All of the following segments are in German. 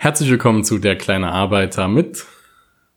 Herzlich willkommen zu Der kleine Arbeiter mit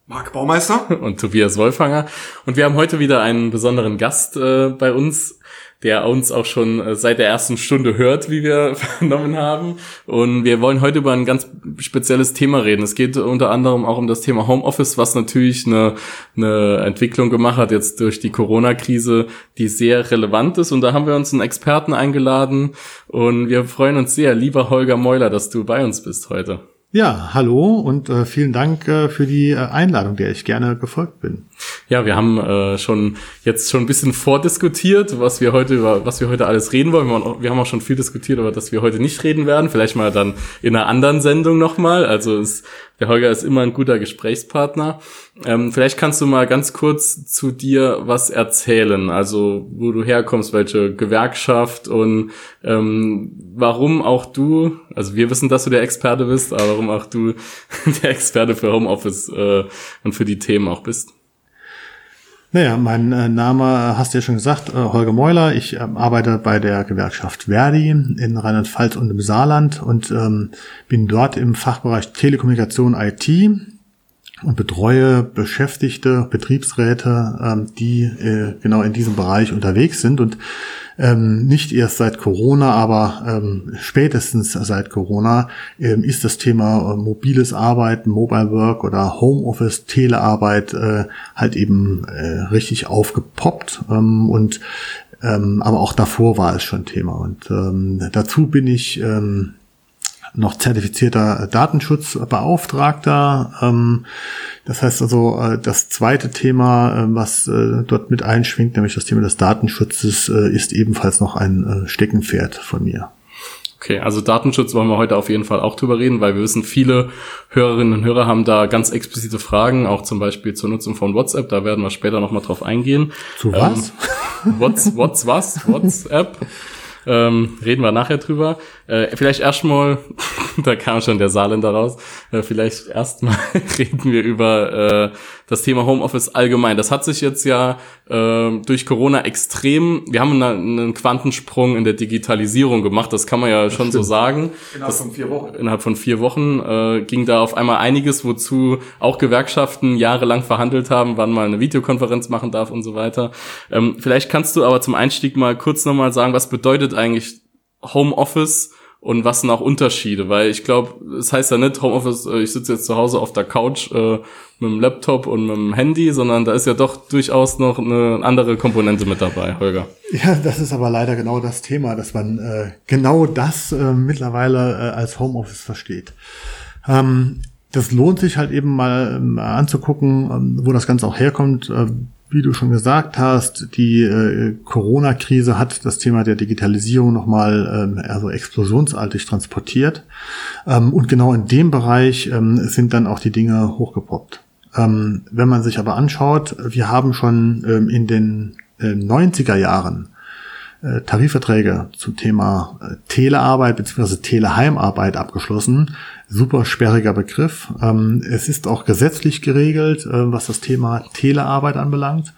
Marc Baumeister und Tobias Wolfanger. Und wir haben heute wieder einen besonderen Gast äh, bei uns, der uns auch schon äh, seit der ersten Stunde hört, wie wir vernommen haben. Und wir wollen heute über ein ganz spezielles Thema reden. Es geht unter anderem auch um das Thema Homeoffice, was natürlich eine, eine Entwicklung gemacht hat jetzt durch die Corona-Krise, die sehr relevant ist. Und da haben wir uns einen Experten eingeladen. Und wir freuen uns sehr, lieber Holger Meuler, dass du bei uns bist heute. Ja, hallo und äh, vielen Dank äh, für die äh, Einladung, der ich gerne gefolgt bin. Ja, wir haben äh, schon jetzt schon ein bisschen vordiskutiert, was wir heute über was wir heute alles reden wollen. Wir haben auch schon viel diskutiert, aber dass wir heute nicht reden werden. Vielleicht mal dann in einer anderen Sendung nochmal. Also es, der Holger ist immer ein guter Gesprächspartner. Ähm, vielleicht kannst du mal ganz kurz zu dir was erzählen. Also wo du herkommst, welche Gewerkschaft und ähm, warum auch du. Also wir wissen, dass du der Experte bist, aber warum auch du der Experte für Homeoffice äh, und für die Themen auch bist. Naja, mein äh, Name hast du ja schon gesagt, äh, Holger Meuler. Ich äh, arbeite bei der Gewerkschaft Verdi in Rheinland-Pfalz und im Saarland und ähm, bin dort im Fachbereich Telekommunikation IT und betreue Beschäftigte, Betriebsräte, ähm, die äh, genau in diesem Bereich unterwegs sind und ähm, nicht erst seit Corona, aber ähm, spätestens seit Corona ähm, ist das Thema äh, mobiles Arbeiten, Mobile Work oder Homeoffice, Telearbeit äh, halt eben äh, richtig aufgepoppt ähm, und ähm, aber auch davor war es schon Thema. Und ähm, dazu bin ich ähm, noch zertifizierter Datenschutzbeauftragter. Ähm, das heißt also, äh, das zweite Thema, äh, was äh, dort mit einschwingt, nämlich das Thema des Datenschutzes, ist ebenfalls noch ein Steckenpferd von mir. Okay, also Datenschutz wollen wir heute auf jeden Fall auch drüber reden, weil wir wissen, viele Hörerinnen und Hörer haben da ganz explizite Fragen, auch zum Beispiel zur Nutzung von WhatsApp. Da werden wir später nochmal drauf eingehen. Zu was? Ähm, what's, what's was? WhatsApp? Ähm, reden wir nachher drüber. Äh, vielleicht erstmal, da kam schon der Saarländer raus, äh, vielleicht erstmal reden wir über äh, das Thema Homeoffice allgemein. Das hat sich jetzt ja äh, durch Corona extrem, wir haben einen, einen Quantensprung in der Digitalisierung gemacht, das kann man ja schon so sagen. Innerhalb das, von vier Wochen. Innerhalb von vier Wochen äh, ging da auf einmal einiges, wozu auch Gewerkschaften jahrelang verhandelt haben, wann mal eine Videokonferenz machen darf und so weiter. Ähm, vielleicht kannst du aber zum Einstieg mal kurz nochmal sagen, was bedeutet eigentlich Homeoffice und was sind auch Unterschiede, weil ich glaube, es das heißt ja nicht Homeoffice, äh, ich sitze jetzt zu Hause auf der Couch äh, mit dem Laptop und mit dem Handy, sondern da ist ja doch durchaus noch eine andere Komponente mit dabei, Holger. Ja, das ist aber leider genau das Thema, dass man äh, genau das äh, mittlerweile äh, als Homeoffice versteht. Ähm, das lohnt sich halt eben mal ähm, anzugucken, ähm, wo das Ganze auch herkommt. Wie du schon gesagt hast, die äh, Corona-Krise hat das Thema der Digitalisierung nochmal ähm, also explosionsartig transportiert. Ähm, und genau in dem Bereich ähm, sind dann auch die Dinge hochgepoppt. Ähm, wenn man sich aber anschaut, wir haben schon ähm, in den äh, 90er Jahren äh, Tarifverträge zum Thema äh, Telearbeit bzw. Teleheimarbeit abgeschlossen. Super sperriger Begriff. Ähm, es ist auch gesetzlich geregelt, äh, was das Thema Telearbeit anbelangt.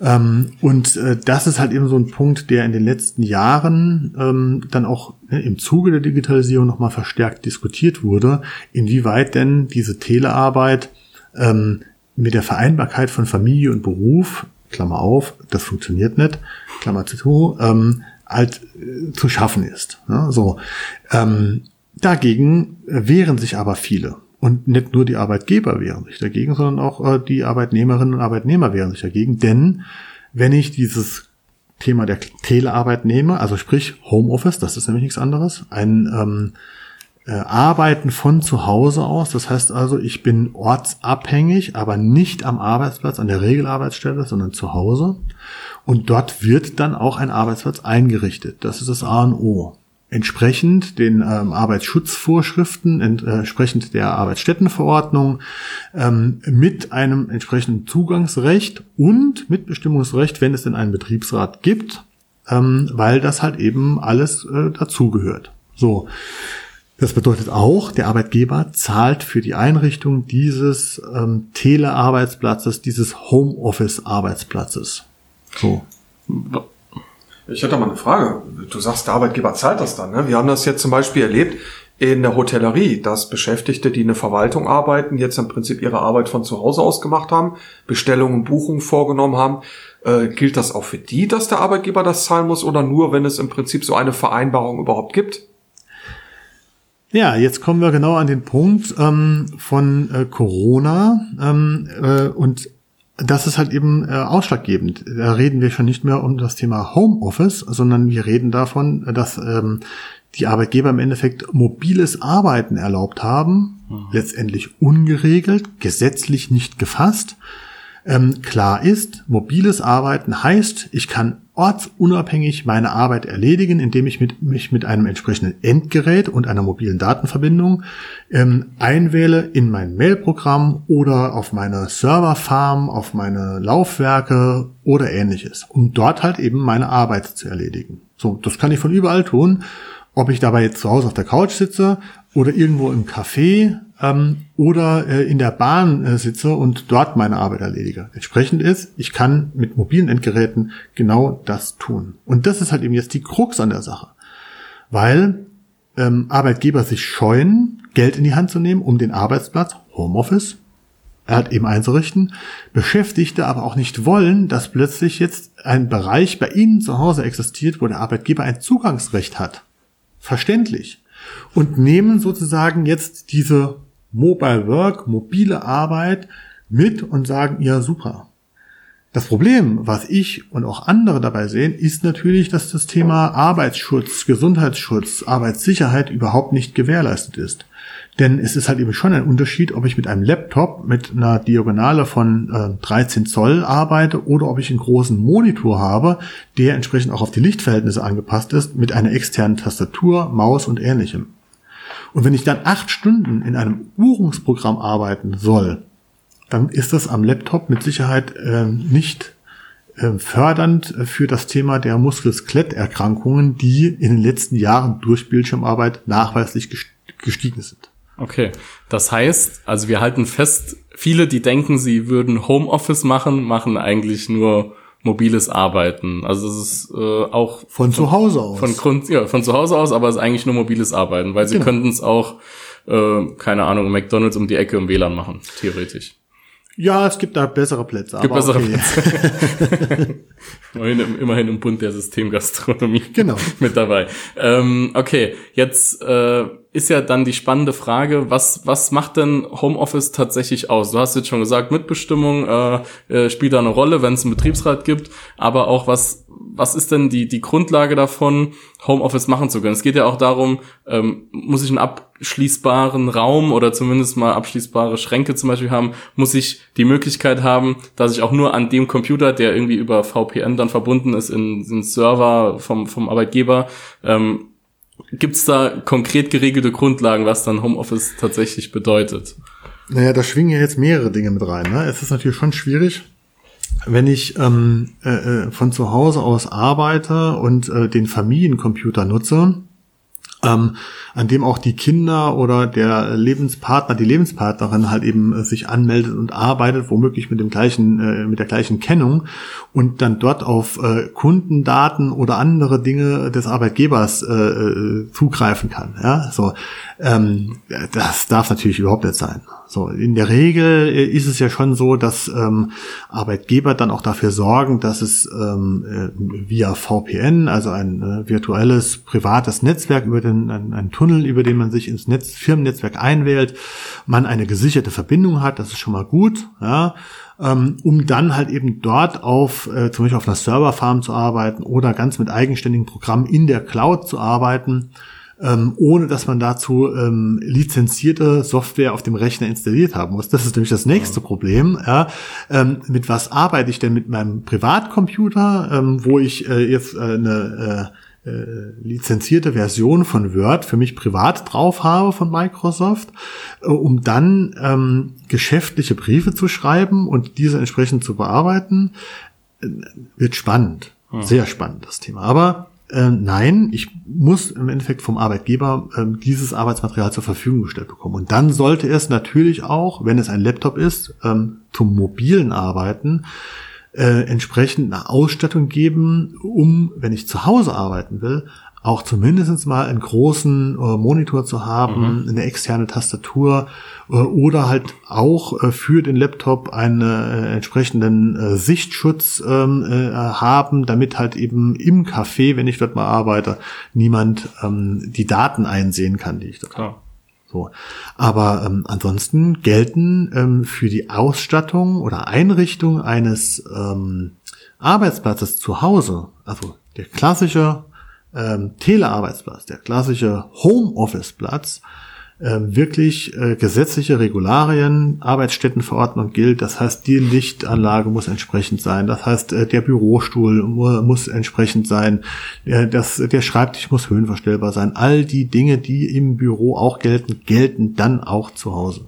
Ähm, und das ist halt eben so ein Punkt, der in den letzten Jahren ähm, dann auch ne, im Zuge der Digitalisierung nochmal verstärkt diskutiert wurde, inwieweit denn diese Telearbeit mit der Vereinbarkeit von Familie und Beruf Klammer auf, das funktioniert nicht, Klammer zu, ähm, halt äh, zu schaffen ist. Ne? So, ähm, dagegen wehren sich aber viele. Und nicht nur die Arbeitgeber wehren sich dagegen, sondern auch äh, die Arbeitnehmerinnen und Arbeitnehmer wehren sich dagegen. Denn wenn ich dieses Thema der Telearbeit nehme, also sprich Homeoffice, das ist nämlich nichts anderes, ein ähm, äh, Arbeiten von zu Hause aus. Das heißt also, ich bin ortsabhängig, aber nicht am Arbeitsplatz, an der Regelarbeitsstelle, sondern zu Hause. Und dort wird dann auch ein Arbeitsplatz eingerichtet. Das ist das A und O. Entsprechend den ähm, Arbeitsschutzvorschriften, ent, äh, entsprechend der Arbeitsstättenverordnung, ähm, mit einem entsprechenden Zugangsrecht und Mitbestimmungsrecht, wenn es denn einen Betriebsrat gibt, ähm, weil das halt eben alles äh, dazugehört. So. Das bedeutet auch, der Arbeitgeber zahlt für die Einrichtung dieses ähm, Telearbeitsplatzes, dieses Homeoffice-Arbeitsplatzes. So. Ich hätte mal eine Frage. Du sagst, der Arbeitgeber zahlt das dann. Ne? Wir haben das jetzt zum Beispiel erlebt in der Hotellerie, dass Beschäftigte, die in der Verwaltung arbeiten, jetzt im Prinzip ihre Arbeit von zu Hause aus gemacht haben, Bestellungen, Buchungen vorgenommen haben. Äh, gilt das auch für die, dass der Arbeitgeber das zahlen muss oder nur, wenn es im Prinzip so eine Vereinbarung überhaupt gibt? Ja, jetzt kommen wir genau an den Punkt ähm, von äh, Corona ähm, äh, und das ist halt eben äh, ausschlaggebend. Da reden wir schon nicht mehr um das Thema Homeoffice, sondern wir reden davon, dass ähm, die Arbeitgeber im Endeffekt mobiles Arbeiten erlaubt haben, mhm. letztendlich ungeregelt, gesetzlich nicht gefasst. Ähm, klar ist, mobiles Arbeiten heißt, ich kann ortsunabhängig meine Arbeit erledigen, indem ich mit, mich mit einem entsprechenden Endgerät und einer mobilen Datenverbindung ähm, einwähle in mein Mailprogramm oder auf meine Serverfarm, auf meine Laufwerke oder ähnliches, um dort halt eben meine Arbeit zu erledigen. So, das kann ich von überall tun ob ich dabei jetzt zu Hause auf der Couch sitze oder irgendwo im Café ähm, oder äh, in der Bahn äh, sitze und dort meine Arbeit erledige. Entsprechend ist, ich kann mit mobilen Endgeräten genau das tun. Und das ist halt eben jetzt die Krux an der Sache. Weil ähm, Arbeitgeber sich scheuen, Geld in die Hand zu nehmen, um den Arbeitsplatz, Homeoffice, er hat eben einzurichten, Beschäftigte aber auch nicht wollen, dass plötzlich jetzt ein Bereich bei ihnen zu Hause existiert, wo der Arbeitgeber ein Zugangsrecht hat verständlich und nehmen sozusagen jetzt diese Mobile Work, mobile Arbeit mit und sagen, ja super. Das Problem, was ich und auch andere dabei sehen, ist natürlich, dass das Thema Arbeitsschutz, Gesundheitsschutz, Arbeitssicherheit überhaupt nicht gewährleistet ist. Denn es ist halt eben schon ein Unterschied, ob ich mit einem Laptop mit einer Diagonale von äh, 13 Zoll arbeite oder ob ich einen großen Monitor habe, der entsprechend auch auf die Lichtverhältnisse angepasst ist, mit einer externen Tastatur, Maus und ähnlichem. Und wenn ich dann acht Stunden in einem Buchungsprogramm arbeiten soll, dann ist das am Laptop mit Sicherheit äh, nicht äh, fördernd für das Thema der Muskel-Skeletterkrankungen, die in den letzten Jahren durch Bildschirmarbeit nachweislich gestiegen sind. Okay, das heißt, also wir halten fest, viele, die denken, sie würden Homeoffice machen, machen eigentlich nur mobiles Arbeiten. Also das ist äh, auch von, von zu Hause aus. Von Grund, ja, von zu Hause aus, aber es ist eigentlich nur mobiles Arbeiten, weil sie genau. könnten es auch, äh, keine Ahnung, McDonalds um die Ecke im WLAN machen, theoretisch. Ja, es gibt da bessere Plätze. Gibt bessere okay. Plätze. immerhin, immerhin im Bund der Systemgastronomie genau. mit dabei. Ähm, okay, jetzt äh, ist ja dann die spannende Frage, was, was macht denn Homeoffice tatsächlich aus? Du hast jetzt schon gesagt, Mitbestimmung äh, äh, spielt da eine Rolle, wenn es einen Betriebsrat gibt, aber auch was, was ist denn die, die Grundlage davon, Homeoffice machen zu können? Es geht ja auch darum, ähm, muss ich einen abschließbaren Raum oder zumindest mal abschließbare Schränke zum Beispiel haben, muss ich die Möglichkeit haben, dass ich auch nur an dem Computer, der irgendwie über VPN dann verbunden ist, in, in Server vom, vom Arbeitgeber, ähm, Gibt es da konkret geregelte Grundlagen, was dann Homeoffice tatsächlich bedeutet? Naja, da schwingen ja jetzt mehrere Dinge mit rein. Ne? Es ist natürlich schon schwierig, wenn ich ähm, äh, äh von zu Hause aus arbeite und äh, den Familiencomputer nutze, ähm, an dem auch die Kinder oder der Lebenspartner, die Lebenspartnerin halt eben äh, sich anmeldet und arbeitet, womöglich mit dem gleichen, äh, mit der gleichen Kennung und dann dort auf äh, Kundendaten oder andere Dinge des Arbeitgebers äh, äh zugreifen kann. Ja, so ähm, das darf natürlich überhaupt nicht sein. So, in der Regel äh, ist es ja schon so, dass ähm, Arbeitgeber dann auch dafür sorgen, dass es ähm, äh, via VPN, also ein äh, virtuelles privates Netzwerk über den ein, ein, Tunnel, über den man sich ins Netz, Firmennetzwerk einwählt, man eine gesicherte Verbindung hat. Das ist schon mal gut, ja, ähm, um dann halt eben dort auf äh, zum Beispiel auf einer Serverfarm zu arbeiten oder ganz mit eigenständigen Programmen in der Cloud zu arbeiten ähm, ohne dass man dazu ähm, lizenzierte Software auf dem Rechner installiert haben muss. Das ist nämlich das nächste Problem. Ja. Ähm, mit was arbeite ich denn mit meinem Privatcomputer, ähm, wo ich äh, jetzt äh, eine äh, äh, lizenzierte Version von Word für mich privat drauf habe von Microsoft, äh, um dann ähm, geschäftliche Briefe zu schreiben und diese entsprechend zu bearbeiten, äh, wird spannend. Hm. Sehr spannend, das Thema. Aber äh, nein, ich muss im Endeffekt vom Arbeitgeber äh, dieses Arbeitsmaterial zur Verfügung gestellt bekommen. Und dann sollte es natürlich auch, wenn es ein Laptop ist, ähm, zum mobilen Arbeiten äh, entsprechend eine Ausstattung geben, um, wenn ich zu Hause arbeiten will, auch zumindest mal einen großen äh, Monitor zu haben, mhm. eine externe Tastatur äh, oder halt auch äh, für den Laptop einen äh, entsprechenden äh, Sichtschutz ähm, äh, haben, damit halt eben im Café, wenn ich dort mal arbeite, niemand ähm, die Daten einsehen kann, die ich dort habe. So. Aber ähm, ansonsten gelten ähm, für die Ausstattung oder Einrichtung eines ähm, Arbeitsplatzes zu Hause, also der klassische ähm, Telearbeitsplatz, der klassische Homeoffice-Platz, äh, wirklich äh, gesetzliche Regularien, Arbeitsstättenverordnung gilt. Das heißt, die Lichtanlage muss entsprechend sein. Das heißt, äh, der Bürostuhl mu muss entsprechend sein. Der, das, der Schreibtisch muss höhenverstellbar sein. All die Dinge, die im Büro auch gelten, gelten dann auch zu Hause.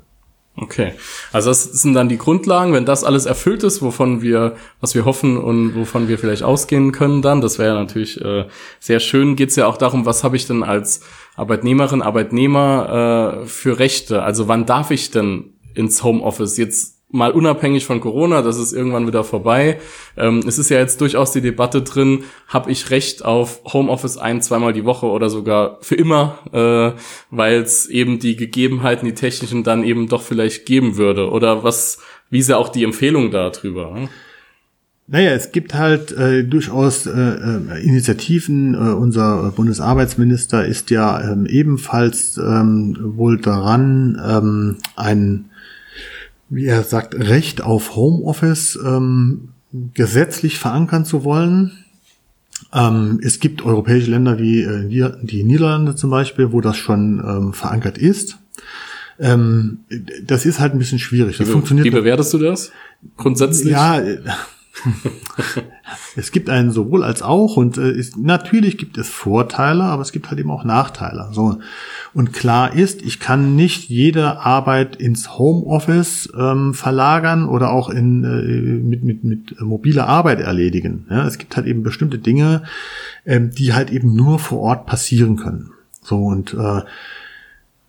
Okay, also das sind dann die Grundlagen, wenn das alles erfüllt ist, wovon wir, was wir hoffen und wovon wir vielleicht ausgehen können dann, das wäre natürlich äh, sehr schön, geht es ja auch darum, was habe ich denn als Arbeitnehmerin, Arbeitnehmer äh, für Rechte, also wann darf ich denn ins Homeoffice? Jetzt mal unabhängig von Corona, das ist irgendwann wieder vorbei. Ähm, es ist ja jetzt durchaus die Debatte drin, habe ich Recht auf Homeoffice ein, zweimal die Woche oder sogar für immer, äh, weil es eben die Gegebenheiten, die technischen dann eben doch vielleicht geben würde. Oder was, wie ist ja auch die Empfehlung darüber? Hm? Naja, es gibt halt äh, durchaus äh, äh, Initiativen. Äh, unser Bundesarbeitsminister ist ja ähm, ebenfalls ähm, wohl daran, ähm, ein wie er sagt, Recht auf Homeoffice ähm, gesetzlich verankern zu wollen. Ähm, es gibt europäische Länder wie äh, die Niederlande zum Beispiel, wo das schon ähm, verankert ist. Ähm, das ist halt ein bisschen schwierig. Das wie, funktioniert. Wie bewertest du das? Grundsätzlich? Ja, es gibt einen sowohl als auch und äh, ist, natürlich gibt es Vorteile, aber es gibt halt eben auch Nachteile. So und klar ist, ich kann nicht jede Arbeit ins Homeoffice ähm, verlagern oder auch in äh, mit mit mit mobiler Arbeit erledigen. Ja, es gibt halt eben bestimmte Dinge, ähm, die halt eben nur vor Ort passieren können. So und äh,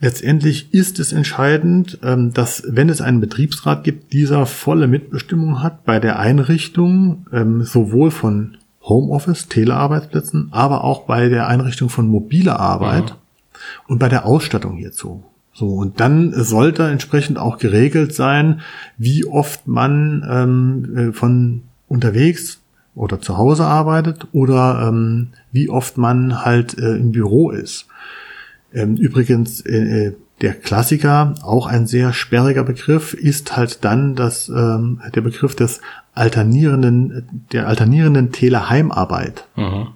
Letztendlich ist es entscheidend, ähm, dass wenn es einen Betriebsrat gibt, dieser volle Mitbestimmung hat bei der Einrichtung ähm, sowohl von Homeoffice, Telearbeitsplätzen, aber auch bei der Einrichtung von mobiler Arbeit mhm. und bei der Ausstattung hierzu. So, und dann sollte entsprechend auch geregelt sein, wie oft man ähm, äh, von unterwegs oder zu Hause arbeitet oder ähm, wie oft man halt äh, im Büro ist. Ähm, übrigens, äh, äh, der Klassiker, auch ein sehr sperriger Begriff, ist halt dann das, ähm, der Begriff des alternierenden, der alternierenden Teleheimarbeit. Mhm.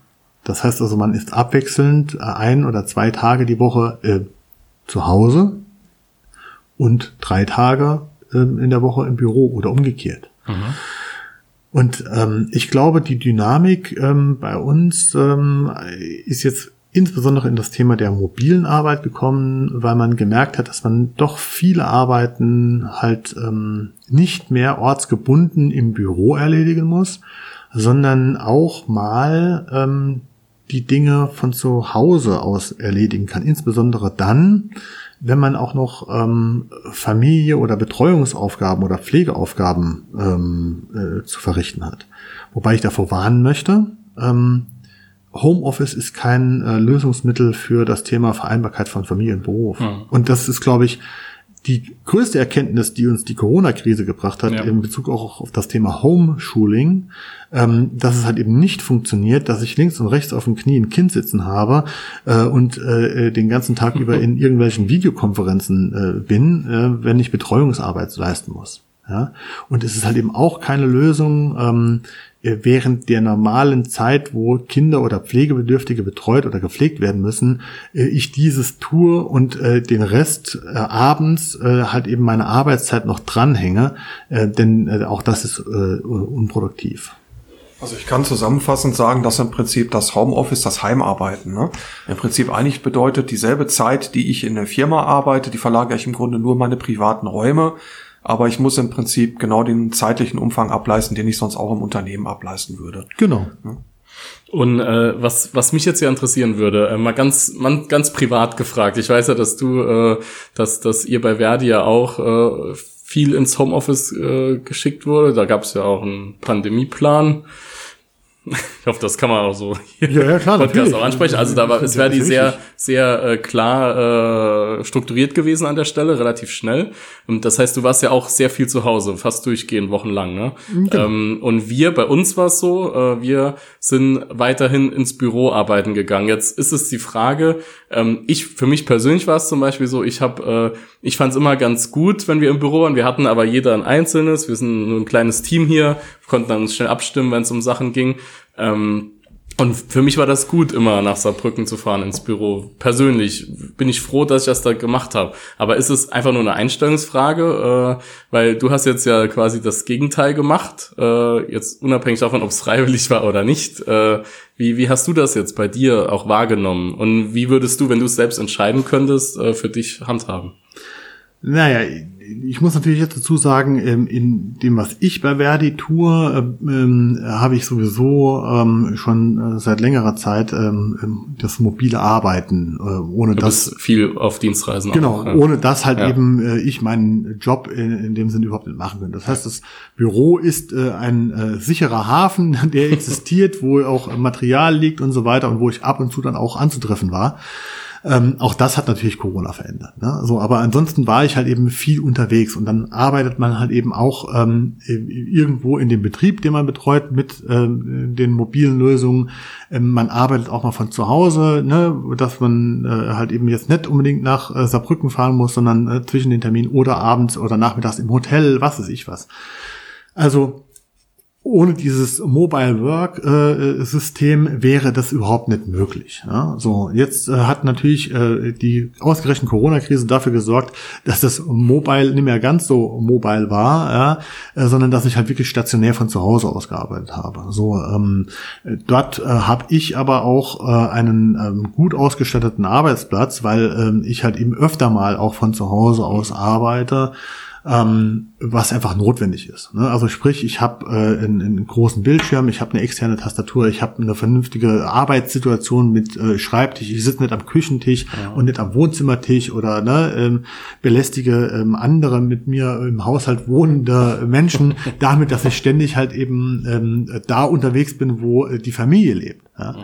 Das heißt also, man ist abwechselnd äh, ein oder zwei Tage die Woche äh, zu Hause und drei Tage äh, in der Woche im Büro oder umgekehrt. Mhm. Und ähm, ich glaube, die Dynamik ähm, bei uns ähm, ist jetzt insbesondere in das Thema der mobilen Arbeit gekommen, weil man gemerkt hat, dass man doch viele Arbeiten halt ähm, nicht mehr ortsgebunden im Büro erledigen muss, sondern auch mal ähm, die Dinge von zu Hause aus erledigen kann. Insbesondere dann, wenn man auch noch ähm, Familie oder Betreuungsaufgaben oder Pflegeaufgaben ähm, äh, zu verrichten hat. Wobei ich davor warnen möchte, ähm, Homeoffice ist kein äh, Lösungsmittel für das Thema Vereinbarkeit von Familie und Beruf. Mhm. Und das ist, glaube ich, die größte Erkenntnis, die uns die Corona-Krise gebracht hat, ja. in Bezug auch auf das Thema Homeschooling, ähm, dass es halt eben nicht funktioniert, dass ich links und rechts auf dem Knie ein Kind sitzen habe äh, und äh, den ganzen Tag über in irgendwelchen Videokonferenzen äh, bin, äh, wenn ich Betreuungsarbeit leisten muss. Ja? Und es ist halt eben auch keine Lösung, ähm, äh, während der normalen Zeit, wo Kinder oder Pflegebedürftige betreut oder gepflegt werden müssen, äh, ich dieses tue und äh, den Rest abends halt eben meine Arbeitszeit noch dranhänge, denn auch das ist unproduktiv. Also ich kann zusammenfassend sagen, dass im Prinzip das Homeoffice, das Heimarbeiten, ne, im Prinzip eigentlich bedeutet, dieselbe Zeit, die ich in der Firma arbeite, die verlagere ich im Grunde nur meine privaten Räume aber ich muss im Prinzip genau den zeitlichen Umfang ableisten, den ich sonst auch im Unternehmen ableisten würde. Genau. Ja. Und äh, was, was mich jetzt ja interessieren würde, äh, mal ganz, man, ganz privat gefragt. Ich weiß ja, dass du, äh, dass, dass ihr bei Verdi ja auch äh, viel ins Homeoffice äh, geschickt wurde. Da gab es ja auch einen Pandemieplan. Ich hoffe, das kann man auch so hier ja, ja, klar, Podcast auch ansprechen. Also da war, es wäre die sehr, sehr äh, klar äh, strukturiert gewesen an der Stelle, relativ schnell. Und das heißt, du warst ja auch sehr viel zu Hause, fast durchgehend wochenlang. Ne? Genau. Ähm, und wir, bei uns war es so, äh, wir sind weiterhin ins Büro arbeiten gegangen. Jetzt ist es die Frage, ähm, ich, für mich persönlich war es zum Beispiel so, ich habe, äh, ich fand es immer ganz gut, wenn wir im Büro waren. Wir hatten aber jeder ein einzelnes, wir sind nur ein kleines Team hier, konnten dann schnell abstimmen, wenn es um Sachen ging. Ähm, und für mich war das gut, immer nach Saarbrücken zu fahren ins Büro. Persönlich bin ich froh, dass ich das da gemacht habe. Aber ist es einfach nur eine Einstellungsfrage? Äh, weil du hast jetzt ja quasi das Gegenteil gemacht. Äh, jetzt unabhängig davon, ob es freiwillig war oder nicht. Äh, wie, wie hast du das jetzt bei dir auch wahrgenommen? Und wie würdest du, wenn du es selbst entscheiden könntest, äh, für dich handhaben? Naja, ich muss natürlich jetzt dazu sagen, ähm, in dem, was ich bei Verdi tue, ähm, ähm, habe ich sowieso schon äh, seit längerer Zeit das mobile Arbeiten, äh, ohne du das viel auf Dienstreisen. Genau, auch, ohne das halt ja. eben äh, ich meinen Job in, in dem Sinne überhaupt nicht machen könnte. Das heißt, das Büro ist ein sicherer Hafen, der existiert, wo auch Material liegt und so weiter und wo ich ab und zu dann auch anzutreffen war. Ähm, auch das hat natürlich Corona verändert. Ne? So, aber ansonsten war ich halt eben viel unterwegs und dann arbeitet man halt eben auch ähm, irgendwo in dem Betrieb, den man betreut, mit ähm, den mobilen Lösungen. Ähm, man arbeitet auch mal von zu Hause, ne? dass man äh, halt eben jetzt nicht unbedingt nach äh, Saarbrücken fahren muss, sondern äh, zwischen den Terminen oder abends oder nachmittags im Hotel, was weiß ich was. Also ohne dieses Mobile Work äh, System wäre das überhaupt nicht möglich. Ja? So jetzt äh, hat natürlich äh, die ausgerechnet Corona-Krise dafür gesorgt, dass das Mobile nicht mehr ganz so mobile war, ja? äh, sondern dass ich halt wirklich stationär von zu Hause aus gearbeitet habe. So ähm, dort äh, habe ich aber auch äh, einen ähm, gut ausgestatteten Arbeitsplatz, weil äh, ich halt eben öfter mal auch von zu Hause aus arbeite ähm, was einfach notwendig ist. Ne? Also sprich, ich habe äh, einen, einen großen Bildschirm, ich habe eine externe Tastatur, ich habe eine vernünftige Arbeitssituation mit äh, Schreibtisch, ich sitze nicht am Küchentisch ja. und nicht am Wohnzimmertisch oder ne, ähm, belästige ähm, andere mit mir im Haushalt wohnende Menschen damit, dass ich ständig halt eben ähm, da unterwegs bin, wo äh, die Familie lebt. Ja? Mhm.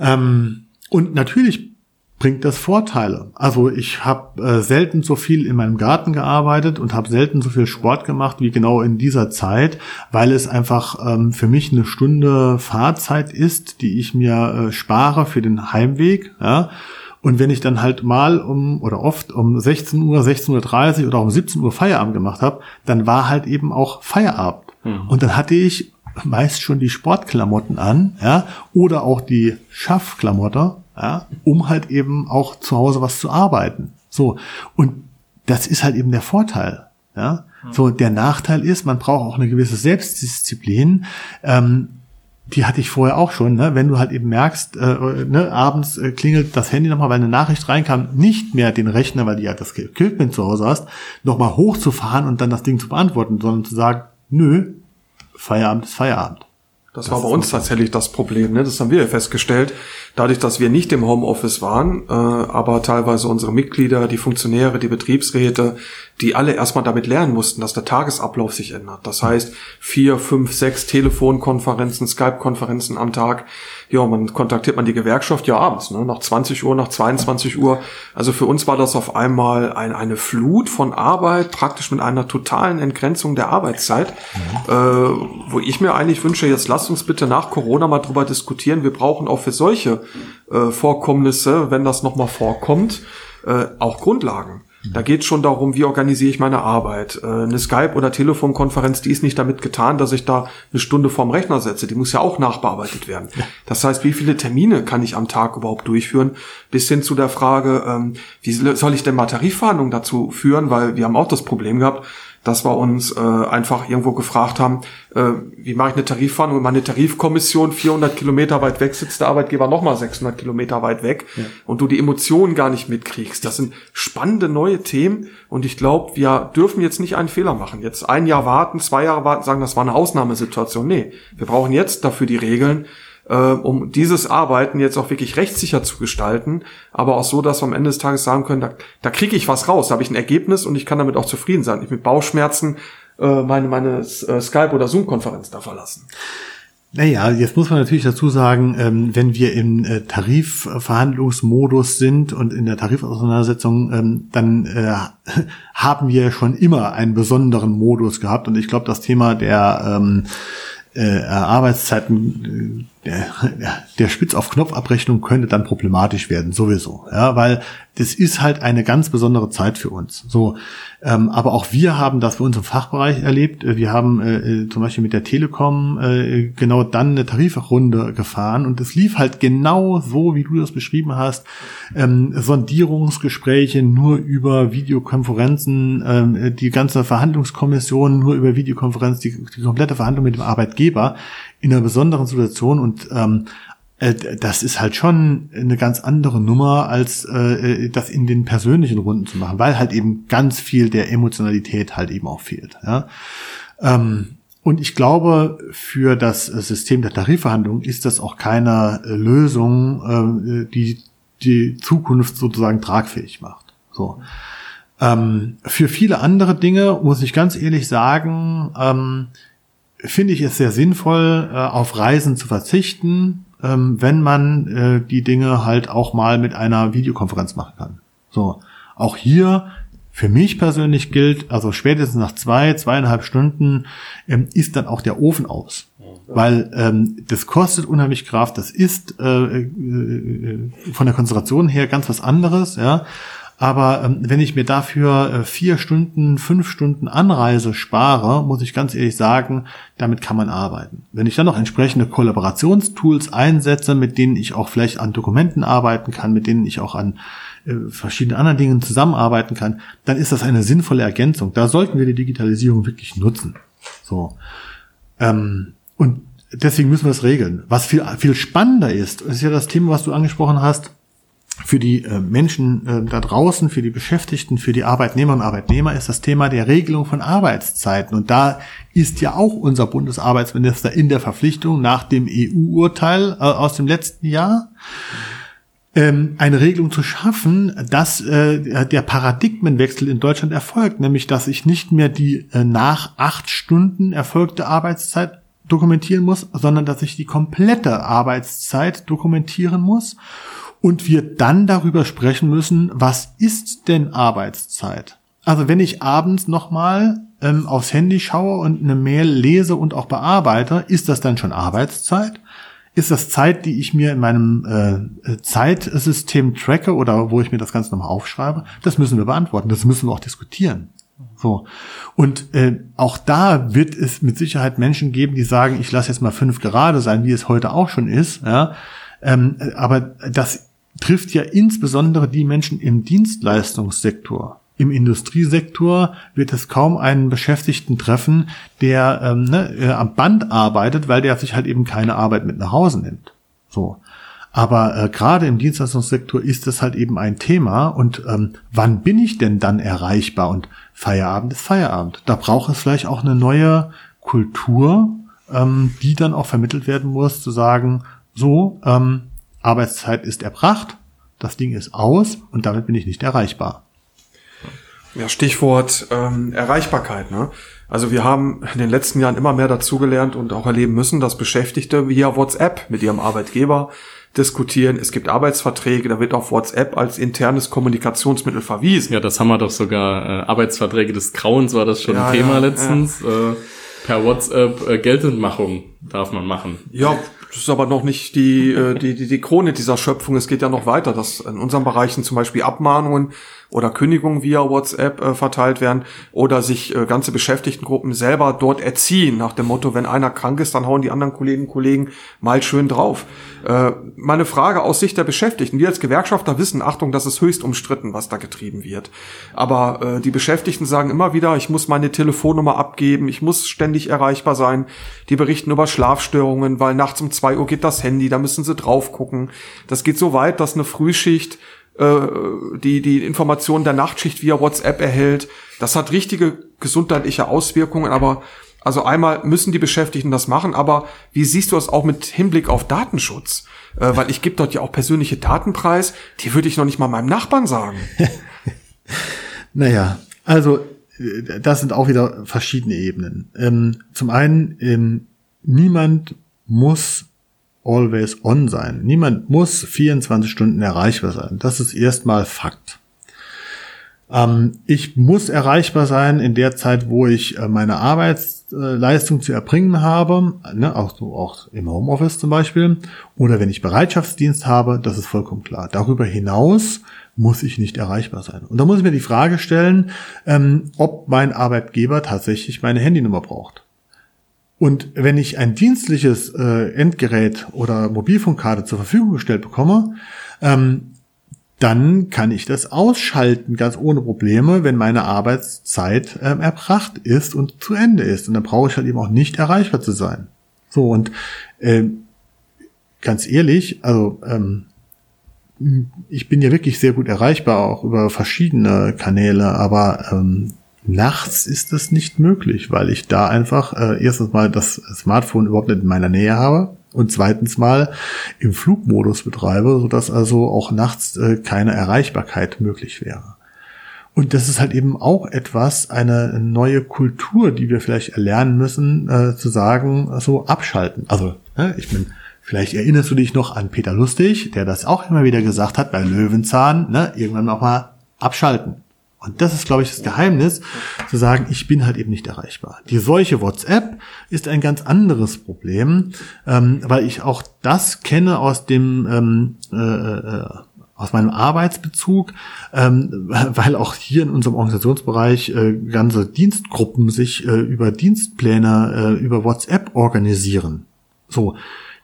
Ähm, und natürlich bringt das Vorteile. Also ich habe äh, selten so viel in meinem Garten gearbeitet und habe selten so viel Sport gemacht wie genau in dieser Zeit, weil es einfach ähm, für mich eine Stunde Fahrzeit ist, die ich mir äh, spare für den Heimweg. Ja? Und wenn ich dann halt mal um oder oft um 16 Uhr, 16.30 Uhr oder um 17 Uhr Feierabend gemacht habe, dann war halt eben auch Feierabend. Mhm. Und dann hatte ich meist schon die Sportklamotten an, ja, oder auch die Schaffklamotte, ja, um halt eben auch zu Hause was zu arbeiten. So. Und das ist halt eben der Vorteil. Ja. So, der Nachteil ist, man braucht auch eine gewisse Selbstdisziplin. Ähm, die hatte ich vorher auch schon, ne? wenn du halt eben merkst, äh, ne, abends äh, klingelt das Handy nochmal, weil eine Nachricht reinkam, nicht mehr den Rechner, weil du ja das Equipment zu Hause hast, nochmal hochzufahren und dann das Ding zu beantworten, sondern zu sagen, nö, Feierabend ist Feierabend. Das, das war bei uns tatsächlich das Problem, ne? Das haben wir festgestellt. Dadurch, dass wir nicht im Homeoffice waren, äh, aber teilweise unsere Mitglieder, die Funktionäre, die Betriebsräte, die alle erstmal damit lernen mussten, dass der Tagesablauf sich ändert. Das heißt, vier, fünf, sechs Telefonkonferenzen, Skype-Konferenzen am Tag. Ja, man kontaktiert man die Gewerkschaft ja abends, ne? nach 20 Uhr, nach 22 Uhr. Also für uns war das auf einmal ein, eine Flut von Arbeit, praktisch mit einer totalen Entgrenzung der Arbeitszeit, mhm. äh, wo ich mir eigentlich wünsche, jetzt lasst uns bitte nach Corona mal drüber diskutieren. Wir brauchen auch für solche äh, Vorkommnisse, wenn das nochmal vorkommt, äh, auch Grundlagen. Da geht es schon darum, wie organisiere ich meine Arbeit. Äh, eine Skype- oder Telefonkonferenz, die ist nicht damit getan, dass ich da eine Stunde vorm Rechner setze. Die muss ja auch nachbearbeitet werden. Das heißt, wie viele Termine kann ich am Tag überhaupt durchführen? Bis hin zu der Frage, ähm, wie soll ich denn mal Tarifverhandlungen dazu führen? Weil wir haben auch das Problem gehabt, dass wir uns äh, einfach irgendwo gefragt haben, äh, wie mache ich eine Tarifverhandlung? Meine Tarifkommission 400 Kilometer weit weg sitzt der Arbeitgeber nochmal 600 Kilometer weit weg ja. und du die Emotionen gar nicht mitkriegst. Das sind spannende neue Themen und ich glaube, wir dürfen jetzt nicht einen Fehler machen. Jetzt ein Jahr warten, zwei Jahre warten, sagen, das war eine Ausnahmesituation. Nee, wir brauchen jetzt dafür die Regeln, äh, um dieses Arbeiten jetzt auch wirklich rechtssicher zu gestalten, aber auch so, dass wir am Ende des Tages sagen können, da, da kriege ich was raus, da habe ich ein Ergebnis und ich kann damit auch zufrieden sein. Ich mit Bauchschmerzen äh, meine, meine äh, Skype- oder Zoom-Konferenz da verlassen. Naja, jetzt muss man natürlich dazu sagen, ähm, wenn wir im äh, Tarifverhandlungsmodus sind und in der Tarifauseinandersetzung, ähm, dann äh, haben wir schon immer einen besonderen Modus gehabt. Und ich glaube, das Thema der ähm, äh, Arbeitszeiten der, der Spitz auf Knopf Abrechnung könnte dann problematisch werden sowieso, ja, weil das ist halt eine ganz besondere Zeit für uns. So, ähm, aber auch wir haben das bei uns im Fachbereich erlebt. Wir haben äh, äh, zum Beispiel mit der Telekom äh, genau dann eine Tarifrunde gefahren und es lief halt genau so, wie du das beschrieben hast. Ähm, Sondierungsgespräche nur über Videokonferenzen, ähm, die ganze Verhandlungskommission nur über Videokonferenz, die, die komplette Verhandlung mit dem Arbeitgeber in einer besonderen Situation und ähm, äh, das ist halt schon eine ganz andere Nummer, als äh, das in den persönlichen Runden zu machen, weil halt eben ganz viel der Emotionalität halt eben auch fehlt. Ja? Ähm, und ich glaube, für das System der Tarifverhandlungen ist das auch keine Lösung, äh, die die Zukunft sozusagen tragfähig macht. So. Ähm, für viele andere Dinge muss ich ganz ehrlich sagen, ähm, finde ich es sehr sinnvoll, äh, auf Reisen zu verzichten, ähm, wenn man äh, die Dinge halt auch mal mit einer Videokonferenz machen kann. So, auch hier für mich persönlich gilt, also spätestens nach zwei, zweieinhalb Stunden ähm, ist dann auch der Ofen aus. Weil ähm, das kostet unheimlich Kraft, das ist äh, äh, von der Konzentration her ganz was anderes, ja. Aber ähm, wenn ich mir dafür äh, vier Stunden, fünf Stunden Anreise spare, muss ich ganz ehrlich sagen, damit kann man arbeiten. Wenn ich dann noch entsprechende Kollaborationstools einsetze, mit denen ich auch vielleicht an Dokumenten arbeiten kann, mit denen ich auch an äh, verschiedenen anderen Dingen zusammenarbeiten kann, dann ist das eine sinnvolle Ergänzung. Da sollten wir die Digitalisierung wirklich nutzen. So. Ähm, und deswegen müssen wir es regeln. Was viel, viel spannender ist, ist ja das Thema, was du angesprochen hast, für die äh, Menschen äh, da draußen, für die Beschäftigten, für die Arbeitnehmerinnen und Arbeitnehmer ist das Thema der Regelung von Arbeitszeiten. Und da ist ja auch unser Bundesarbeitsminister in der Verpflichtung nach dem EU-Urteil äh, aus dem letzten Jahr ähm, eine Regelung zu schaffen, dass der Paradigmenwechsel in Deutschland erfolgt, nämlich dass ich nicht mehr die nach acht Stunden erfolgte Arbeitszeit dokumentieren muss, sondern dass ich die komplette Arbeitszeit dokumentieren muss und wir dann darüber sprechen müssen, was ist denn Arbeitszeit? Also wenn ich abends nochmal ähm, aufs Handy schaue und eine Mail lese und auch bearbeite, ist das dann schon Arbeitszeit? Ist das Zeit, die ich mir in meinem äh, Zeitsystem tracke oder wo ich mir das Ganze nochmal aufschreibe? Das müssen wir beantworten. Das müssen wir auch diskutieren. So. Und äh, auch da wird es mit Sicherheit Menschen geben, die sagen, ich lasse jetzt mal fünf gerade sein, wie es heute auch schon ist. Ja? Ähm, aber das trifft ja insbesondere die Menschen im Dienstleistungssektor. Im Industriesektor wird es kaum einen Beschäftigten treffen, der ähm, ne, äh, am Band arbeitet, weil der sich halt eben keine Arbeit mit nach Hause nimmt. So. Aber äh, gerade im Dienstleistungssektor ist das halt eben ein Thema. Und ähm, wann bin ich denn dann erreichbar? Und Feierabend ist Feierabend. Da braucht es vielleicht auch eine neue Kultur, ähm, die dann auch vermittelt werden muss, zu sagen, so, ähm, Arbeitszeit ist erbracht, das Ding ist aus und damit bin ich nicht erreichbar. Ja, Stichwort ähm, Erreichbarkeit. Ne? Also wir haben in den letzten Jahren immer mehr dazugelernt und auch erleben müssen, dass Beschäftigte via WhatsApp mit ihrem Arbeitgeber diskutieren. Es gibt Arbeitsverträge, da wird auf WhatsApp als internes Kommunikationsmittel verwiesen. Ja, das haben wir doch sogar. Äh, Arbeitsverträge des Grauens war das schon ja, Thema ja, letztens. Ja. Äh, per WhatsApp äh, Geltendmachung darf man machen. Ja, das ist aber noch nicht die, äh, die, die, die Krone dieser Schöpfung. Es geht ja noch weiter, dass in unseren Bereichen zum Beispiel Abmahnungen oder Kündigungen via WhatsApp äh, verteilt werden oder sich äh, ganze Beschäftigtengruppen selber dort erziehen nach dem Motto, wenn einer krank ist, dann hauen die anderen Kolleginnen und Kollegen mal schön drauf. Äh, meine Frage aus Sicht der Beschäftigten. Wir als Gewerkschafter wissen, Achtung, das ist höchst umstritten, was da getrieben wird. Aber äh, die Beschäftigten sagen immer wieder, ich muss meine Telefonnummer abgeben, ich muss ständig erreichbar sein. Die berichten über Schlafstörungen, weil nachts um zwei Uhr geht das Handy, da müssen sie drauf gucken. Das geht so weit, dass eine Frühschicht äh, die die Informationen der Nachtschicht via WhatsApp erhält. Das hat richtige gesundheitliche Auswirkungen, aber also einmal müssen die Beschäftigten das machen, aber wie siehst du das auch mit Hinblick auf Datenschutz? Äh, weil ich gebe dort ja auch persönliche Datenpreis, die würde ich noch nicht mal meinem Nachbarn sagen. naja, also äh, das sind auch wieder verschiedene Ebenen. Ähm, zum einen, ähm, niemand muss always on sein. Niemand muss 24 Stunden erreichbar sein. Das ist erstmal Fakt. Ähm, ich muss erreichbar sein in der Zeit, wo ich äh, meine Arbeitsleistung zu erbringen habe, ne, auch, so, auch im Homeoffice zum Beispiel, oder wenn ich Bereitschaftsdienst habe, das ist vollkommen klar. Darüber hinaus muss ich nicht erreichbar sein. Und da muss ich mir die Frage stellen, ähm, ob mein Arbeitgeber tatsächlich meine Handynummer braucht. Und wenn ich ein dienstliches äh, Endgerät oder Mobilfunkkarte zur Verfügung gestellt bekomme, ähm, dann kann ich das ausschalten, ganz ohne Probleme, wenn meine Arbeitszeit ähm, erbracht ist und zu Ende ist. Und dann brauche ich halt eben auch nicht erreichbar zu sein. So, und äh, ganz ehrlich, also ähm, ich bin ja wirklich sehr gut erreichbar, auch über verschiedene Kanäle, aber ähm, nachts ist das nicht möglich, weil ich da einfach äh, erstens mal das Smartphone überhaupt nicht in meiner Nähe habe und zweitens mal im Flugmodus betreibe, sodass also auch nachts äh, keine Erreichbarkeit möglich wäre. Und das ist halt eben auch etwas, eine neue Kultur, die wir vielleicht erlernen müssen, äh, zu sagen, so abschalten. Also, äh, ich bin, vielleicht erinnerst du dich noch an Peter Lustig, der das auch immer wieder gesagt hat bei Löwenzahn, ne, irgendwann auch mal abschalten. Und das ist, glaube ich, das Geheimnis, zu sagen, ich bin halt eben nicht erreichbar. Die Seuche WhatsApp ist ein ganz anderes Problem, ähm, weil ich auch das kenne aus dem ähm, äh, äh, aus meinem Arbeitsbezug, ähm, weil auch hier in unserem Organisationsbereich äh, ganze Dienstgruppen sich äh, über Dienstpläne äh, über WhatsApp organisieren. So,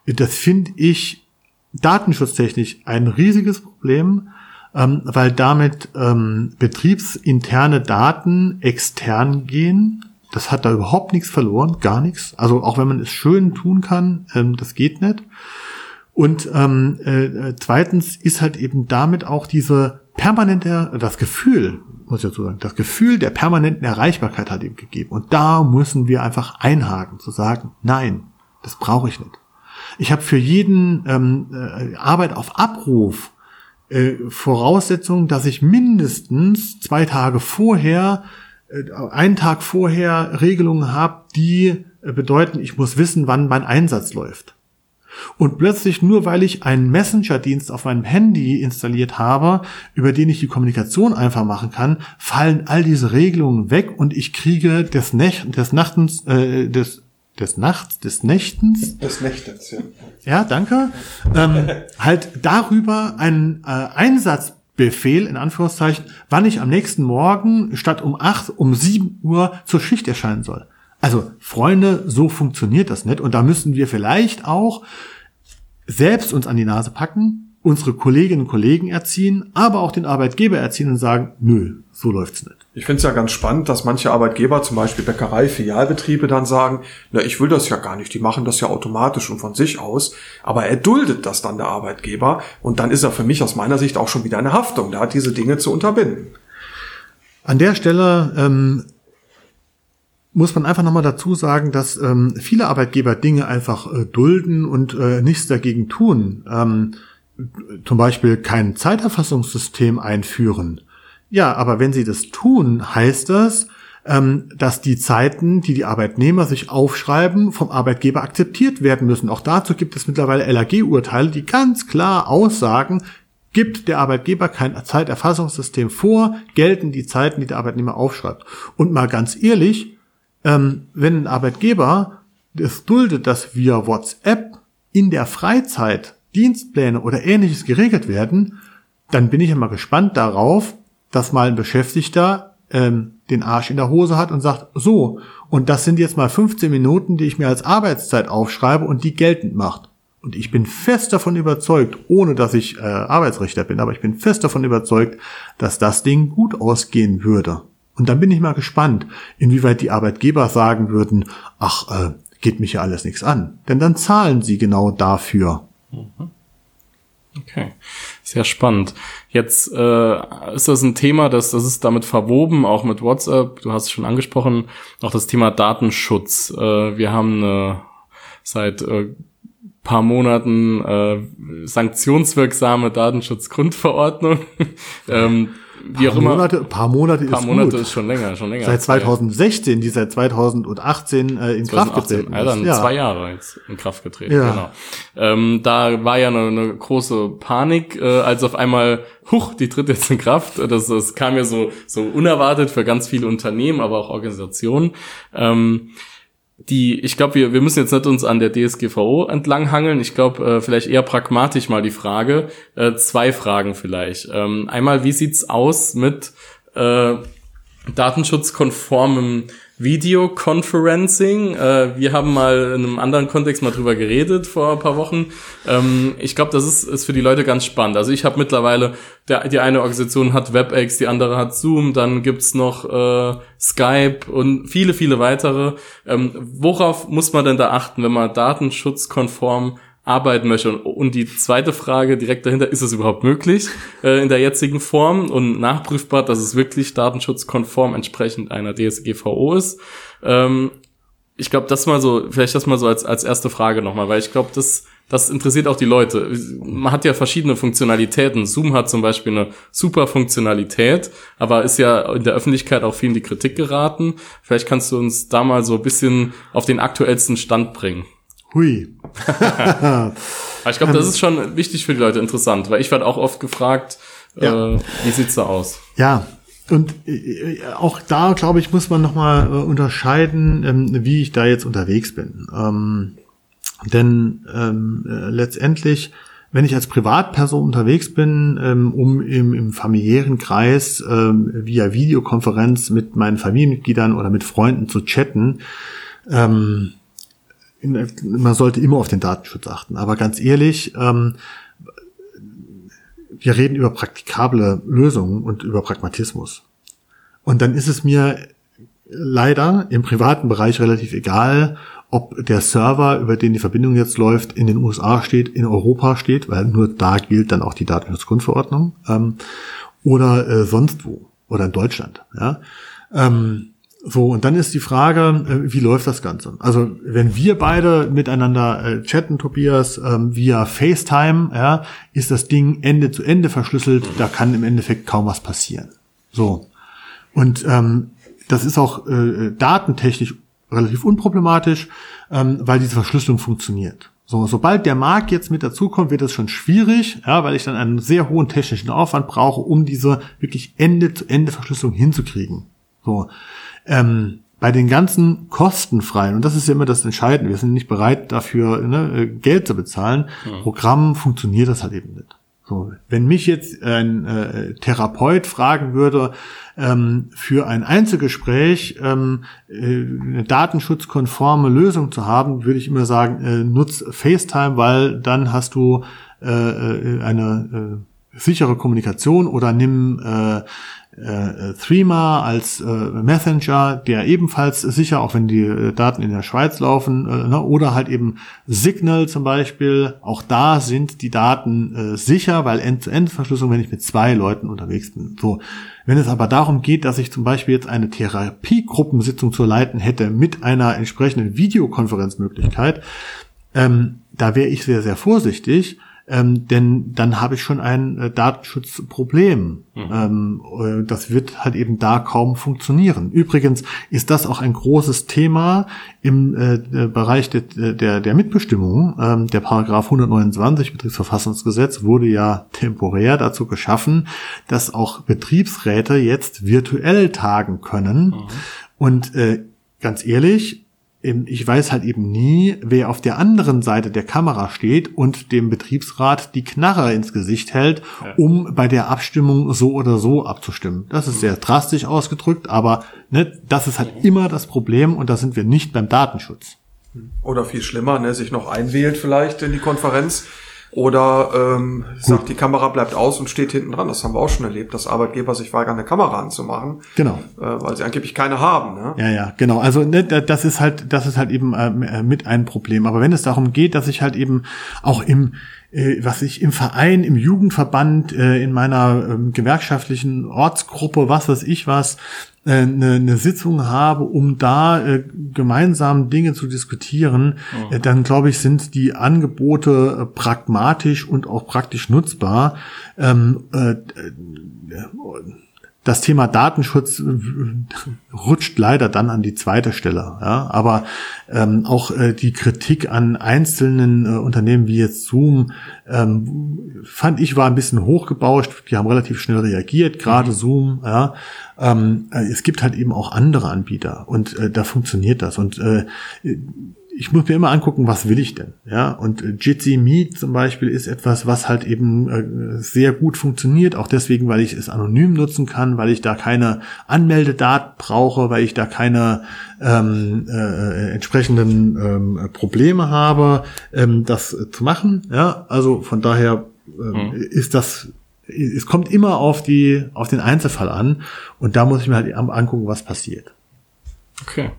das finde ich datenschutztechnisch ein riesiges Problem ähm, weil damit ähm, betriebsinterne Daten extern gehen. Das hat da überhaupt nichts verloren, gar nichts. Also auch wenn man es schön tun kann, ähm, das geht nicht. Und ähm, äh, zweitens ist halt eben damit auch diese permanente, das Gefühl, muss ich dazu sagen, das Gefühl der permanenten Erreichbarkeit hat ihm gegeben. Und da müssen wir einfach einhaken, zu sagen, nein, das brauche ich nicht. Ich habe für jeden ähm, äh, Arbeit auf Abruf äh, Voraussetzung, dass ich mindestens zwei Tage vorher, äh, einen Tag vorher Regelungen habe, die äh, bedeuten, ich muss wissen, wann mein Einsatz läuft. Und plötzlich nur weil ich einen Messenger-Dienst auf meinem Handy installiert habe, über den ich die Kommunikation einfach machen kann, fallen all diese Regelungen weg und ich kriege des, Nech des Nachtens, äh, des des Nachts, des Nächtens. Des Nächtens, ja. Ja, danke. Ähm, halt darüber einen äh, Einsatzbefehl, in Anführungszeichen, wann ich am nächsten Morgen statt um acht um sieben Uhr zur Schicht erscheinen soll. Also, Freunde, so funktioniert das nicht. Und da müssen wir vielleicht auch selbst uns an die Nase packen, unsere Kolleginnen und Kollegen erziehen, aber auch den Arbeitgeber erziehen und sagen, nö, so läuft's nicht. Ich finde es ja ganz spannend, dass manche Arbeitgeber, zum Beispiel Bäckerei, Filialbetriebe, dann sagen, na, ich will das ja gar nicht, die machen das ja automatisch und von sich aus, aber er duldet das dann der Arbeitgeber und dann ist er für mich aus meiner Sicht auch schon wieder eine Haftung, hat diese Dinge zu unterbinden. An der Stelle ähm, muss man einfach nochmal dazu sagen, dass ähm, viele Arbeitgeber Dinge einfach äh, dulden und äh, nichts dagegen tun. Ähm, zum Beispiel kein Zeiterfassungssystem einführen ja, aber wenn sie das tun, heißt das, ähm, dass die Zeiten, die die Arbeitnehmer sich aufschreiben, vom Arbeitgeber akzeptiert werden müssen. Auch dazu gibt es mittlerweile LAG-Urteile, die ganz klar aussagen, gibt der Arbeitgeber kein Zeiterfassungssystem vor, gelten die Zeiten, die der Arbeitnehmer aufschreibt. Und mal ganz ehrlich, ähm, wenn ein Arbeitgeber es duldet, dass via WhatsApp in der Freizeit Dienstpläne oder ähnliches geregelt werden, dann bin ich immer gespannt darauf, dass mal ein Beschäftigter ähm, den Arsch in der Hose hat und sagt, so, und das sind jetzt mal 15 Minuten, die ich mir als Arbeitszeit aufschreibe und die geltend macht. Und ich bin fest davon überzeugt, ohne dass ich äh, Arbeitsrichter bin, aber ich bin fest davon überzeugt, dass das Ding gut ausgehen würde. Und dann bin ich mal gespannt, inwieweit die Arbeitgeber sagen würden, ach, äh, geht mich ja alles nichts an. Denn dann zahlen sie genau dafür. Mhm. Okay, sehr spannend. Jetzt äh, ist das ein Thema, das, das ist damit verwoben, auch mit WhatsApp. Du hast es schon angesprochen, auch das Thema Datenschutz. Äh, wir haben äh, seit äh, paar Monaten äh, sanktionswirksame Datenschutzgrundverordnung. ähm, wie auch immer. Monate, paar Monate paar ist Monate gut. ist schon länger, schon länger. Seit 2016, die seit 2018 äh, in Kraft 2018, getreten ja, dann ist. Ja. zwei Jahre jetzt in Kraft getreten, Ja. genau. Ähm, da war ja eine, eine große Panik, äh, als auf einmal, huch, die tritt jetzt in Kraft. Das, das kam ja so, so unerwartet für ganz viele Unternehmen, aber auch Organisationen. Ähm, die, ich glaube, wir, wir müssen jetzt nicht uns an der DSGVO entlanghangeln. Ich glaube, äh, vielleicht eher pragmatisch mal die Frage. Äh, zwei Fragen vielleicht. Ähm, einmal, wie sieht's aus mit äh, datenschutzkonformem Videoconferencing. Äh, wir haben mal in einem anderen Kontext mal drüber geredet vor ein paar Wochen. Ähm, ich glaube, das ist, ist für die Leute ganz spannend. Also ich habe mittlerweile, der, die eine Organisation hat WebEx, die andere hat Zoom, dann gibt's noch äh, Skype und viele, viele weitere. Ähm, worauf muss man denn da achten, wenn man datenschutzkonform arbeiten möchte. Und, die zweite Frage direkt dahinter, ist es überhaupt möglich äh, in der jetzigen Form und nachprüfbar, dass es wirklich datenschutzkonform entsprechend einer DSGVO ist? Ähm, ich glaube, das mal so, vielleicht das mal so als, als erste Frage nochmal, weil ich glaube, das, das interessiert auch die Leute. Man hat ja verschiedene Funktionalitäten. Zoom hat zum Beispiel eine super Funktionalität, aber ist ja in der Öffentlichkeit auch viel in die Kritik geraten. Vielleicht kannst du uns da mal so ein bisschen auf den aktuellsten Stand bringen. Hui. Aber ich glaube, das ist schon wichtig für die Leute interessant, weil ich werde auch oft gefragt, Ja. äh, wie sieht's da aus? Ja, und äh, auch da, glaube ich, muss man nochmal äh, unterscheiden, ähm, wie ich da jetzt unterwegs bin. Ähm, denn ähm, äh, letztendlich, wenn ich als Privatperson unterwegs bin, ähm, um im, im familiären Kreis ähm, via Videokonferenz mit meinen Familienmitgliedern oder mit Freunden zu chatten, ähm, man sollte immer auf den Datenschutz achten. Aber ganz ehrlich, ähm, wir reden über praktikable Lösungen und über Pragmatismus. Und dann ist es mir leider im privaten Bereich relativ egal, ob der Server, über den die Verbindung jetzt läuft, in den USA steht, in Europa steht, weil nur da gilt dann auch die Datenschutzgrundverordnung, ähm, oder äh, sonst wo, oder in Deutschland. Ja? Ähm, so, und dann ist die Frage, äh, wie läuft das Ganze? Also, wenn wir beide miteinander äh, chatten, Tobias, ähm, via FaceTime, ja, ist das Ding Ende zu Ende verschlüsselt, da kann im Endeffekt kaum was passieren. So. Und ähm, das ist auch äh, datentechnisch relativ unproblematisch, ähm, weil diese Verschlüsselung funktioniert. So, sobald der Markt jetzt mit dazukommt, wird es schon schwierig, ja, weil ich dann einen sehr hohen technischen Aufwand brauche, um diese wirklich Ende-zu-Ende-Verschlüsselung hinzukriegen. So, ähm, bei den ganzen kostenfreien, und das ist ja immer das Entscheidende, wir sind nicht bereit dafür ne, Geld zu bezahlen, Programmen funktioniert das halt eben nicht. So, wenn mich jetzt ein äh, Therapeut fragen würde, ähm, für ein Einzelgespräch ähm, äh, eine datenschutzkonforme Lösung zu haben, würde ich immer sagen, äh, nutz FaceTime, weil dann hast du äh, äh, eine äh, sichere Kommunikation oder nimm äh, äh, Threema als äh, Messenger, der ebenfalls sicher, auch wenn die äh, Daten in der Schweiz laufen, äh, ne, oder halt eben Signal zum Beispiel, auch da sind die Daten äh, sicher, weil End-zu-End-Verschlüsselung, wenn ich mit zwei Leuten unterwegs bin. So, wenn es aber darum geht, dass ich zum Beispiel jetzt eine Therapiegruppensitzung zu leiten hätte mit einer entsprechenden Videokonferenzmöglichkeit, ähm, da wäre ich sehr, sehr vorsichtig, ähm, denn dann habe ich schon ein äh, Datenschutzproblem. Ähm, äh, das wird halt eben da kaum funktionieren. Übrigens ist das auch ein großes Thema im äh, äh, Bereich de, der, der Mitbestimmung. Ähm, der Paragraph 129 Betriebsverfassungsgesetz wurde ja temporär dazu geschaffen, dass auch Betriebsräte jetzt virtuell tagen können. Und äh, ganz ehrlich, ich weiß halt eben nie, wer auf der anderen Seite der Kamera steht und dem Betriebsrat die Knarre ins Gesicht hält, um bei der Abstimmung so oder so abzustimmen. Das ist sehr drastisch ausgedrückt, aber ne, das ist halt immer das Problem und da sind wir nicht beim Datenschutz. Oder viel schlimmer, ne, sich noch einwählt vielleicht in die Konferenz. Oder ähm, sagt, die Kamera bleibt aus und steht hinten dran. Das haben wir auch schon erlebt, dass Arbeitgeber sich weigern, eine Kamera anzumachen, Genau. äh, weil sie angeblich keine haben. Ne? Ja, ja, genau. Also ne, da- das ist halt, das ist halt eben äh, mit ein Problem. Aber wenn es darum geht, dass ich halt eben auch im äh, was ich im Verein, im Jugendverband, äh, in meiner ähm, gewerkschaftlichen Ortsgruppe, was weiß ich was, äh, eine, eine Sitzung habe, um da äh, gemeinsam Dinge zu diskutieren, äh, dann glaube ich, sind die Angebote äh, pragmatisch und auch praktisch nutzbar. Ähm, äh, das Thema Datenschutz äh, rutscht leider dann an die zweite Stelle. Ja? Aber ähm, auch äh, die Kritik an einzelnen äh, Unternehmen wie jetzt Zoom ähm, fand ich war ein bisschen hochgebauscht. Die haben relativ schnell reagiert, gerade mhm. Zoom. Ja? Ähm, äh, es gibt halt eben auch andere Anbieter und äh, da funktioniert das. Und äh, ich muss mir immer angucken, was will ich denn? Ja, und äh, Jitsi Meet zum Beispiel ist etwas, was halt eben äh, sehr gut funktioniert, auch deswegen, weil ich es anonym nutzen kann, weil ich da keine Anmeldedaten brauche, weil ich da keine ähm, äh, entsprechenden ähm, Probleme habe, ähm, das zu machen. Ja, also von daher ähm, mhm. ist das es kommt immer auf die auf den Einzelfall an und da muss ich mir halt angucken, was passiert. Okay.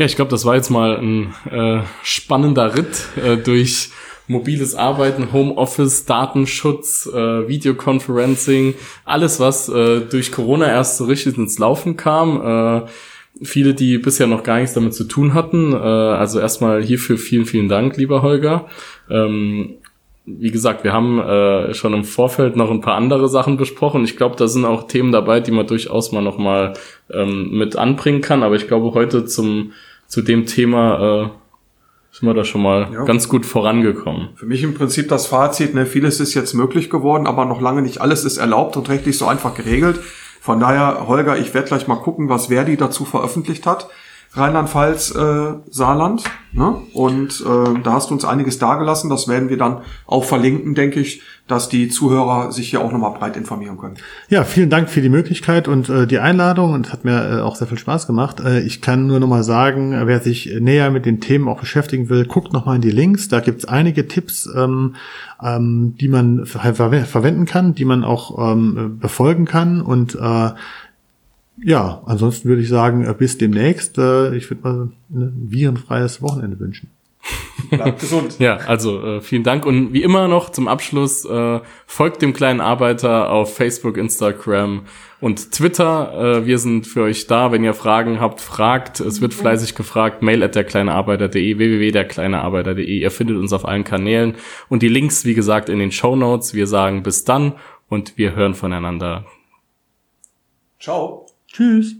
Ja, ich glaube, das war jetzt mal ein äh, spannender Ritt äh, durch mobiles Arbeiten, Homeoffice, Datenschutz, äh, Videoconferencing, alles, was äh, durch Corona erst so richtig ins Laufen kam. Äh, viele, die bisher noch gar nichts damit zu tun hatten. Äh, also erstmal hierfür vielen, vielen Dank, lieber Holger. Ähm, wie gesagt, wir haben äh, schon im Vorfeld noch ein paar andere Sachen besprochen. Ich glaube, da sind auch Themen dabei, die man durchaus mal noch mal ähm, mit anbringen kann. Aber ich glaube, heute zum zu dem Thema äh, sind wir da schon mal ja. ganz gut vorangekommen. Für mich im Prinzip das Fazit, ne, vieles ist jetzt möglich geworden, aber noch lange nicht alles ist erlaubt und rechtlich so einfach geregelt. Von daher, Holger, ich werde gleich mal gucken, was Verdi dazu veröffentlicht hat. Rheinland-Pfalz, äh, Saarland. Ne? Und äh, da hast du uns einiges dargelassen. Das werden wir dann auch verlinken, denke ich, dass die Zuhörer sich hier auch nochmal breit informieren können. Ja, vielen Dank für die Möglichkeit und äh, die Einladung und hat mir äh, auch sehr viel Spaß gemacht. Äh, ich kann nur nochmal sagen, wer sich näher mit den Themen auch beschäftigen will, guckt nochmal in die Links. Da gibt's einige Tipps, ähm, ähm, die man ver verwenden kann, die man auch ähm, befolgen kann und äh, ja, ansonsten würde ich sagen, äh, bis demnächst. Äh, ich würde mal ein virenfreies Wochenende wünschen. Bleibt gesund. ja, also äh, vielen Dank und wie immer noch zum Abschluss äh, folgt dem kleinen Arbeiter auf Facebook, Instagram und Twitter. Äh, wir sind für euch da, wenn ihr Fragen habt, fragt. Es wird fleißig gefragt. Mail at derkleinearbeiter.de, www.derkleinearbeiter.de. Ihr findet uns auf allen Kanälen und die Links, wie gesagt, in den Show Notes. Wir sagen bis dann und wir hören voneinander. Ciao. Tschüss.